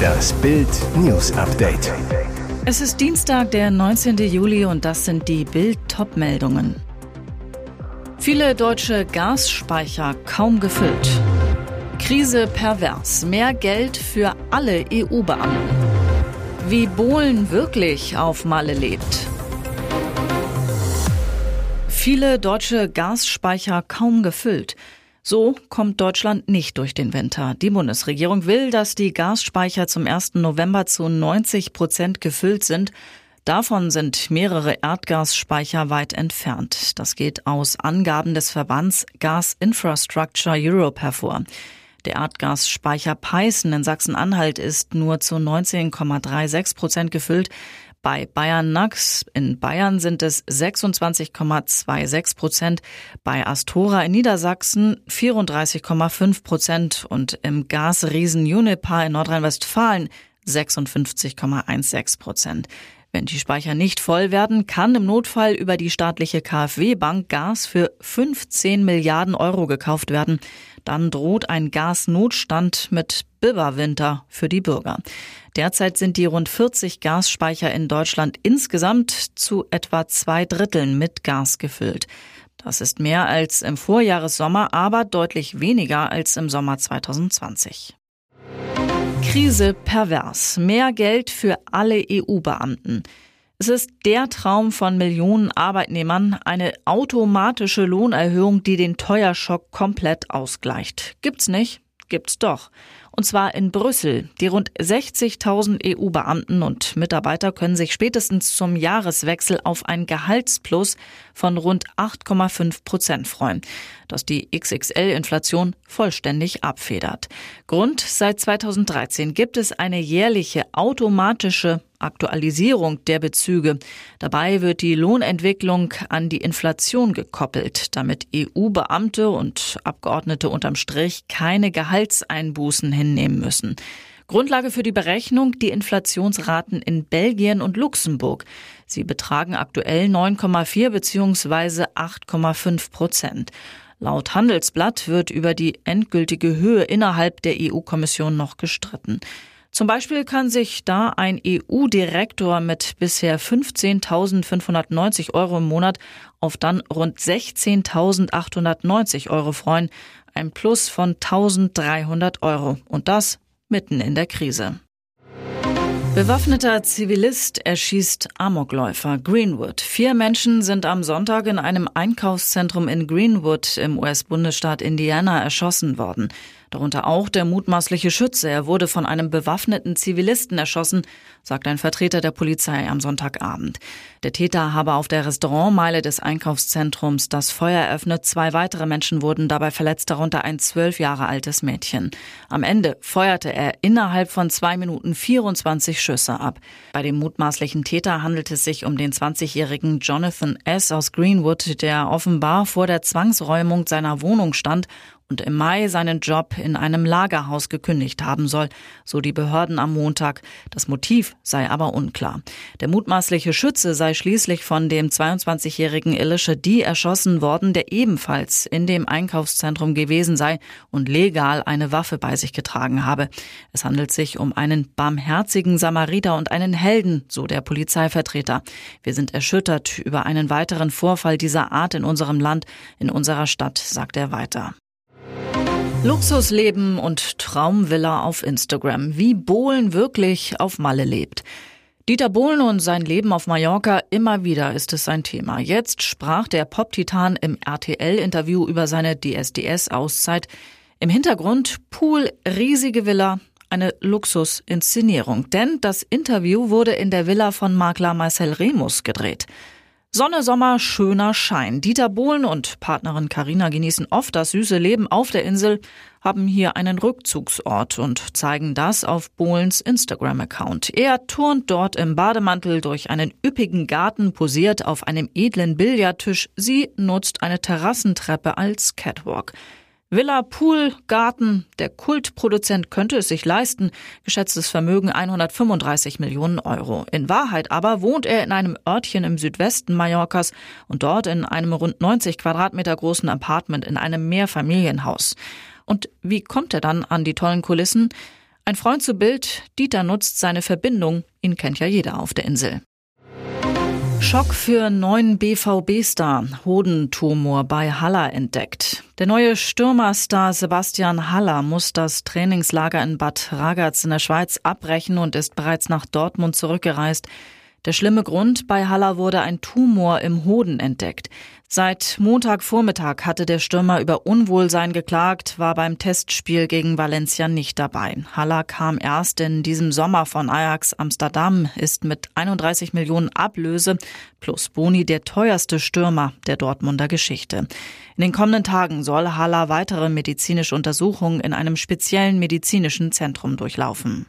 Das Bild News Update. Es ist Dienstag, der 19. Juli und das sind die Bild Topmeldungen. Viele deutsche Gasspeicher kaum gefüllt. Krise pervers. Mehr Geld für alle EU-Beamten. Wie Bohlen wirklich auf Malle lebt. Viele deutsche Gasspeicher kaum gefüllt. So kommt Deutschland nicht durch den Winter. Die Bundesregierung will, dass die Gasspeicher zum 1. November zu 90 Prozent gefüllt sind. Davon sind mehrere Erdgasspeicher weit entfernt. Das geht aus Angaben des Verbands Gas Infrastructure Europe hervor. Der Erdgasspeicher Peißen in Sachsen-Anhalt ist nur zu 19,36 Prozent gefüllt. Bei Bayern Nax in Bayern sind es 26,26 Prozent, bei Astora in Niedersachsen 34,5 Prozent und im Gasriesen Unipa in Nordrhein-Westfalen 56,16 Prozent. Wenn die Speicher nicht voll werden, kann im Notfall über die staatliche KfW-Bank Gas für 15 Milliarden Euro gekauft werden. Dann droht ein Gasnotstand mit Biberwinter für die Bürger. Derzeit sind die rund 40 Gasspeicher in Deutschland insgesamt zu etwa zwei Dritteln mit Gas gefüllt. Das ist mehr als im Vorjahressommer, aber deutlich weniger als im Sommer 2020. Krise pervers. Mehr Geld für alle EU-Beamten. Es ist der Traum von Millionen Arbeitnehmern, eine automatische Lohnerhöhung, die den Teuerschock komplett ausgleicht. Gibt's nicht? Gibt's doch. Und zwar in Brüssel. Die rund 60.000 EU-Beamten und Mitarbeiter können sich spätestens zum Jahreswechsel auf ein Gehaltsplus von rund 8,5 Prozent freuen, das die XXL-Inflation vollständig abfedert. Grund, seit 2013 gibt es eine jährliche automatische Aktualisierung der Bezüge. Dabei wird die Lohnentwicklung an die Inflation gekoppelt, damit EU-Beamte und Abgeordnete unterm Strich keine Gehaltseinbußen hinnehmen müssen. Grundlage für die Berechnung die Inflationsraten in Belgien und Luxemburg. Sie betragen aktuell 9,4 bzw. 8,5 Prozent. Laut Handelsblatt wird über die endgültige Höhe innerhalb der EU-Kommission noch gestritten. Zum Beispiel kann sich da ein EU-Direktor mit bisher 15.590 Euro im Monat auf dann rund 16.890 Euro freuen. Ein Plus von 1.300 Euro. Und das mitten in der Krise. Bewaffneter Zivilist erschießt Amokläufer Greenwood. Vier Menschen sind am Sonntag in einem Einkaufszentrum in Greenwood im US-Bundesstaat Indiana erschossen worden. Darunter auch der mutmaßliche Schütze. Er wurde von einem bewaffneten Zivilisten erschossen, sagt ein Vertreter der Polizei am Sonntagabend. Der Täter habe auf der Restaurantmeile des Einkaufszentrums das Feuer eröffnet. Zwei weitere Menschen wurden dabei verletzt, darunter ein zwölf Jahre altes Mädchen. Am Ende feuerte er innerhalb von zwei Minuten 24 Schüsse ab. Bei dem mutmaßlichen Täter handelt es sich um den 20-jährigen Jonathan S. aus Greenwood, der offenbar vor der Zwangsräumung seiner Wohnung stand und im Mai seinen Job in einem Lagerhaus gekündigt haben soll, so die Behörden am Montag. Das Motiv sei aber unklar. Der mutmaßliche Schütze sei schließlich von dem 22-jährigen Elisha D. erschossen worden, der ebenfalls in dem Einkaufszentrum gewesen sei und legal eine Waffe bei sich getragen habe. Es handelt sich um einen barmherzigen Samariter und einen Helden, so der Polizeivertreter. Wir sind erschüttert über einen weiteren Vorfall dieser Art in unserem Land, in unserer Stadt, sagt er weiter. Luxusleben und Traumvilla auf Instagram. Wie Bohlen wirklich auf Malle lebt. Dieter Bohlen und sein Leben auf Mallorca, immer wieder ist es sein Thema. Jetzt sprach der Pop-Titan im RTL-Interview über seine DSDS-Auszeit. Im Hintergrund Pool, riesige Villa, eine Luxusinszenierung. Denn das Interview wurde in der Villa von Makler Marcel Remus gedreht. Sonne, Sommer, schöner Schein. Dieter Bohlen und Partnerin Karina genießen oft das süße Leben auf der Insel, haben hier einen Rückzugsort und zeigen das auf Bohlens Instagram-Account. Er turnt dort im Bademantel durch einen üppigen Garten, posiert auf einem edlen Billardtisch. Sie nutzt eine Terrassentreppe als Catwalk. Villa, Pool, Garten. Der Kultproduzent könnte es sich leisten. Geschätztes Vermögen 135 Millionen Euro. In Wahrheit aber wohnt er in einem Örtchen im Südwesten Mallorcas und dort in einem rund 90 Quadratmeter großen Apartment in einem Mehrfamilienhaus. Und wie kommt er dann an die tollen Kulissen? Ein Freund zu Bild, Dieter nutzt seine Verbindung. Ihn kennt ja jeder auf der Insel. Schock für neuen BVB-Star. Hodentumor bei Haller entdeckt. Der neue Stürmerstar Sebastian Haller muss das Trainingslager in Bad Ragaz in der Schweiz abbrechen und ist bereits nach Dortmund zurückgereist. Der schlimme Grund, bei Haller wurde ein Tumor im Hoden entdeckt. Seit Montagvormittag hatte der Stürmer über Unwohlsein geklagt, war beim Testspiel gegen Valencia nicht dabei. Haller kam erst in diesem Sommer von Ajax Amsterdam, ist mit 31 Millionen Ablöse plus Boni der teuerste Stürmer der Dortmunder Geschichte. In den kommenden Tagen soll Haller weitere medizinische Untersuchungen in einem speziellen medizinischen Zentrum durchlaufen.